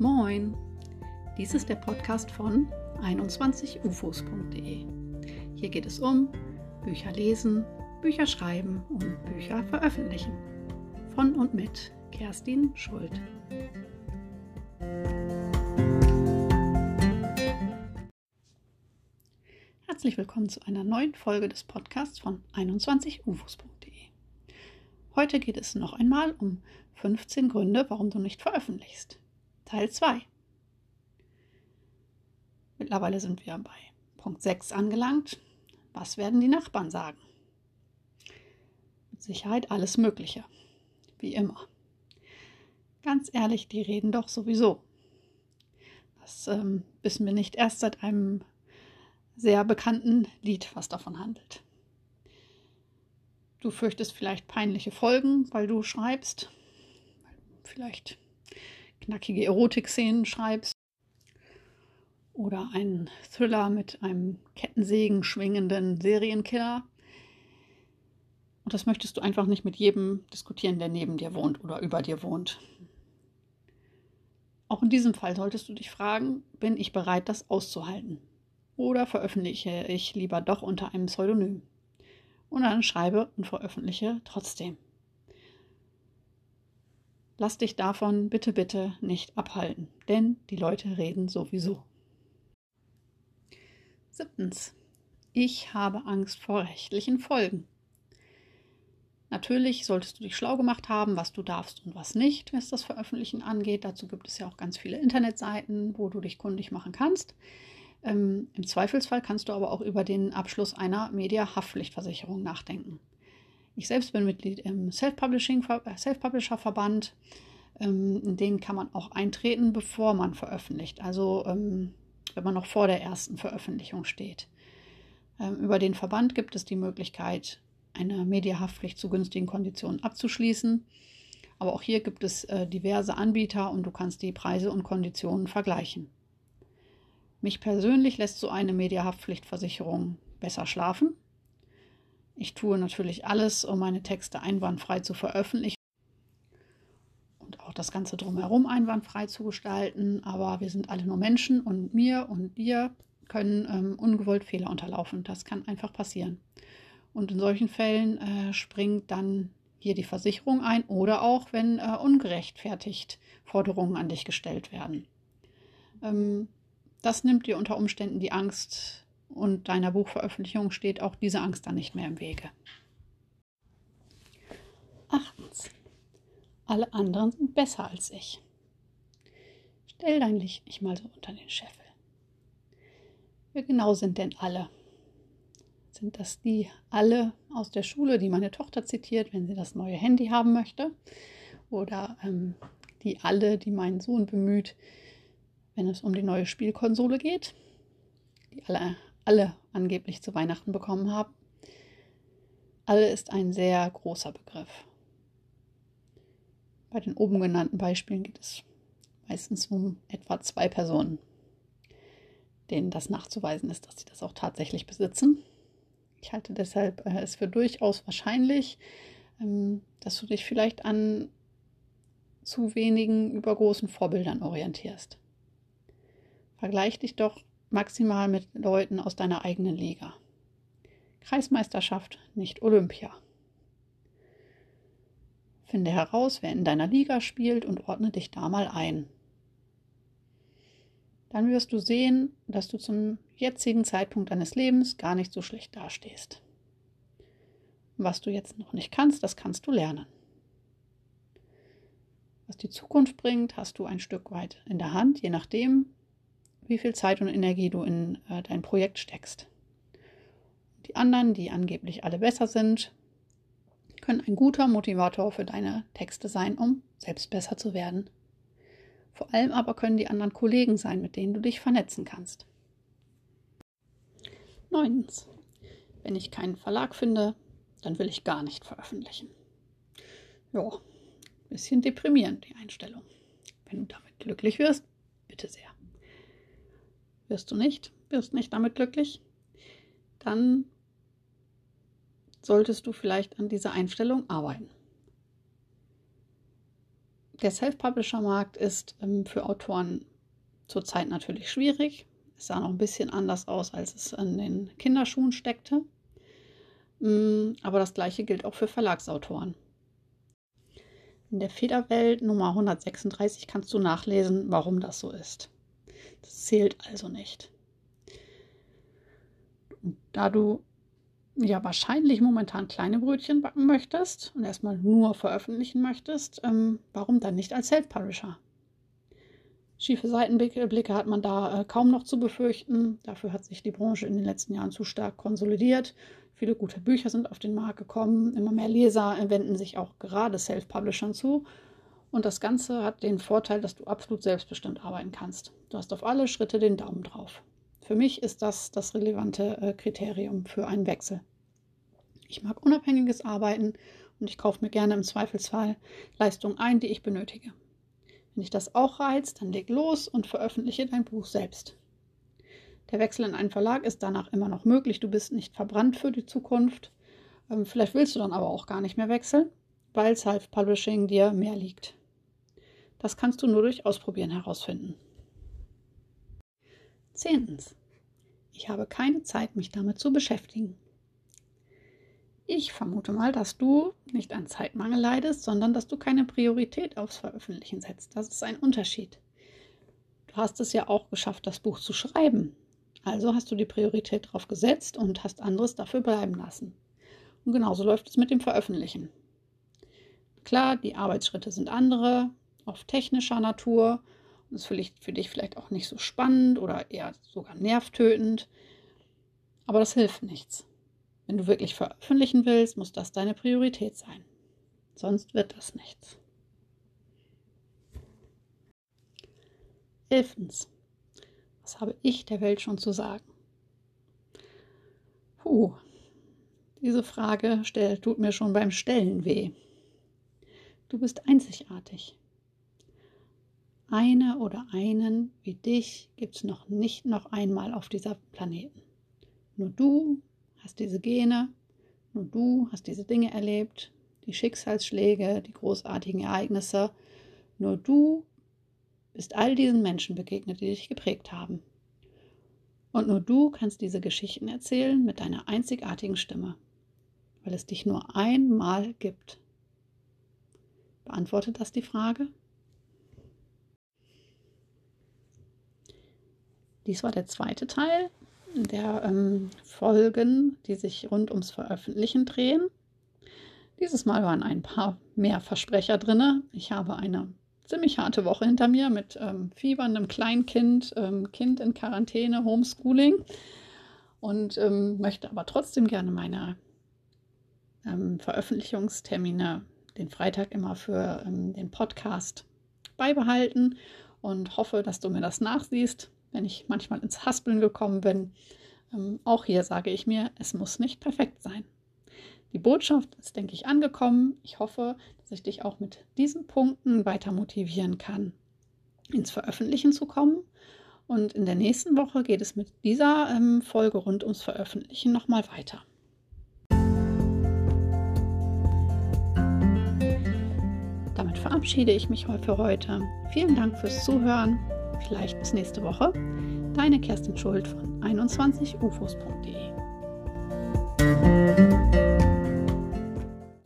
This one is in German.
Moin! Dies ist der Podcast von 21ufos.de. Hier geht es um Bücher lesen, Bücher schreiben und Bücher veröffentlichen. Von und mit Kerstin Schuld. Herzlich willkommen zu einer neuen Folge des Podcasts von 21ufos.de. Heute geht es noch einmal um 15 Gründe, warum du nicht veröffentlichst. Teil 2. Mittlerweile sind wir bei Punkt 6 angelangt. Was werden die Nachbarn sagen? Mit Sicherheit alles Mögliche. Wie immer. Ganz ehrlich, die reden doch sowieso. Das ähm, wissen wir nicht erst seit einem sehr bekannten Lied, was davon handelt. Du fürchtest vielleicht peinliche Folgen, weil du schreibst. Vielleicht knackige Erotik-Szenen schreibst oder einen Thriller mit einem Kettensägen schwingenden Serienkiller. Und das möchtest du einfach nicht mit jedem diskutieren, der neben dir wohnt oder über dir wohnt. Auch in diesem Fall solltest du dich fragen, bin ich bereit, das auszuhalten? Oder veröffentliche ich lieber doch unter einem Pseudonym? Und dann schreibe und veröffentliche trotzdem. Lass dich davon bitte, bitte nicht abhalten, denn die Leute reden sowieso. Siebtens. Ich habe Angst vor rechtlichen Folgen. Natürlich solltest du dich schlau gemacht haben, was du darfst und was nicht, was das Veröffentlichen angeht. Dazu gibt es ja auch ganz viele Internetseiten, wo du dich kundig machen kannst. Ähm, Im Zweifelsfall kannst du aber auch über den Abschluss einer Media-Haftpflichtversicherung nachdenken. Ich selbst bin Mitglied im äh, Self-Publisher-Verband. Ähm, in den kann man auch eintreten, bevor man veröffentlicht. Also ähm, wenn man noch vor der ersten Veröffentlichung steht. Ähm, über den Verband gibt es die Möglichkeit, eine Mediahaftpflicht zu günstigen Konditionen abzuschließen. Aber auch hier gibt es äh, diverse Anbieter und du kannst die Preise und Konditionen vergleichen. Mich persönlich lässt so eine Mediahaftpflichtversicherung besser schlafen, ich tue natürlich alles, um meine Texte einwandfrei zu veröffentlichen und auch das Ganze drumherum einwandfrei zu gestalten. Aber wir sind alle nur Menschen und mir und dir können ähm, ungewollt Fehler unterlaufen. Das kann einfach passieren. Und in solchen Fällen äh, springt dann hier die Versicherung ein oder auch, wenn äh, ungerechtfertigt Forderungen an dich gestellt werden. Ähm, das nimmt dir unter Umständen die Angst und deiner Buchveröffentlichung steht auch diese Angst dann nicht mehr im Wege. Achtens. Alle anderen sind besser als ich. Stell dein Licht nicht mal so unter den Scheffel. Wer genau sind denn alle? Sind das die alle aus der Schule, die meine Tochter zitiert, wenn sie das neue Handy haben möchte? Oder ähm, die alle, die meinen Sohn bemüht, wenn es um die neue Spielkonsole geht? Die alle alle angeblich zu Weihnachten bekommen haben. Alle ist ein sehr großer Begriff. Bei den oben genannten Beispielen geht es meistens um etwa zwei Personen, denen das nachzuweisen ist, dass sie das auch tatsächlich besitzen. Ich halte deshalb äh, es für durchaus wahrscheinlich, ähm, dass du dich vielleicht an zu wenigen übergroßen Vorbildern orientierst. Vergleich dich doch maximal mit Leuten aus deiner eigenen Liga. Kreismeisterschaft, nicht Olympia. Finde heraus, wer in deiner Liga spielt und ordne dich da mal ein. Dann wirst du sehen, dass du zum jetzigen Zeitpunkt deines Lebens gar nicht so schlecht dastehst. Was du jetzt noch nicht kannst, das kannst du lernen. Was die Zukunft bringt, hast du ein Stück weit in der Hand, je nachdem, wie viel Zeit und Energie du in äh, dein Projekt steckst. Die anderen, die angeblich alle besser sind, können ein guter Motivator für deine Texte sein, um selbst besser zu werden. Vor allem aber können die anderen Kollegen sein, mit denen du dich vernetzen kannst. Neuntens. Wenn ich keinen Verlag finde, dann will ich gar nicht veröffentlichen. Ja, bisschen deprimierend die Einstellung. Wenn du damit glücklich wirst, bitte sehr wirst du nicht, wirst nicht damit glücklich, dann solltest du vielleicht an dieser Einstellung arbeiten. der Self-Publisher-Markt ist ähm, für Autoren zurzeit natürlich schwierig. Es sah noch ein bisschen anders aus, als es an den Kinderschuhen steckte. Mm, aber das gleiche gilt auch für Verlagsautoren. In der Federwelt Nummer 136 kannst du nachlesen, warum das so ist. Das zählt also nicht. Da du ja wahrscheinlich momentan kleine Brötchen backen möchtest und erstmal nur veröffentlichen möchtest, ähm, warum dann nicht als Self-Publisher? Schiefe Seitenblicke hat man da äh, kaum noch zu befürchten. Dafür hat sich die Branche in den letzten Jahren zu stark konsolidiert. Viele gute Bücher sind auf den Markt gekommen. Immer mehr Leser wenden sich auch gerade Self-Publishern zu. Und das Ganze hat den Vorteil, dass du absolut selbstbestimmt arbeiten kannst. Du hast auf alle Schritte den Daumen drauf. Für mich ist das das relevante äh, Kriterium für einen Wechsel. Ich mag unabhängiges Arbeiten und ich kaufe mir gerne im Zweifelsfall Leistungen ein, die ich benötige. Wenn dich das auch reizt, dann leg los und veröffentliche dein Buch selbst. Der Wechsel in einen Verlag ist danach immer noch möglich. Du bist nicht verbrannt für die Zukunft. Ähm, vielleicht willst du dann aber auch gar nicht mehr wechseln, weil Self-Publishing dir mehr liegt. Das kannst du nur durch Ausprobieren herausfinden. Zehntens. Ich habe keine Zeit, mich damit zu beschäftigen. Ich vermute mal, dass du nicht an Zeitmangel leidest, sondern dass du keine Priorität aufs Veröffentlichen setzt. Das ist ein Unterschied. Du hast es ja auch geschafft, das Buch zu schreiben. Also hast du die Priorität darauf gesetzt und hast anderes dafür bleiben lassen. Und genauso läuft es mit dem Veröffentlichen. Klar, die Arbeitsschritte sind andere, oft technischer Natur. Und ist für dich vielleicht auch nicht so spannend oder eher sogar nervtötend. Aber das hilft nichts. Wenn du wirklich veröffentlichen willst, muss das deine Priorität sein. Sonst wird das nichts. Elftens. Was habe ich der Welt schon zu sagen? Puh, diese Frage tut mir schon beim Stellen weh. Du bist einzigartig. Eine oder einen wie dich gibt es noch nicht noch einmal auf dieser Planeten. Nur du hast diese Gene, nur du hast diese Dinge erlebt, die Schicksalsschläge, die großartigen Ereignisse. Nur du bist all diesen Menschen begegnet, die dich geprägt haben. Und nur du kannst diese Geschichten erzählen mit deiner einzigartigen Stimme, weil es dich nur einmal gibt. Beantwortet das die Frage? Dies war der zweite Teil der ähm, Folgen, die sich rund ums Veröffentlichen drehen. Dieses Mal waren ein paar mehr Versprecher drin. Ich habe eine ziemlich harte Woche hinter mir mit ähm, fieberndem Kleinkind, ähm, Kind in Quarantäne, Homeschooling und ähm, möchte aber trotzdem gerne meine ähm, Veröffentlichungstermine den Freitag immer für ähm, den Podcast beibehalten und hoffe, dass du mir das nachsiehst wenn ich manchmal ins Haspeln gekommen bin. Ähm, auch hier sage ich mir, es muss nicht perfekt sein. Die Botschaft ist, denke ich, angekommen. Ich hoffe, dass ich dich auch mit diesen Punkten weiter motivieren kann, ins Veröffentlichen zu kommen. Und in der nächsten Woche geht es mit dieser ähm, Folge rund ums Veröffentlichen nochmal weiter. Damit verabschiede ich mich für heute. Vielen Dank fürs Zuhören vielleicht bis nächste Woche. Deine Kerstin Schuld von 21ufos.de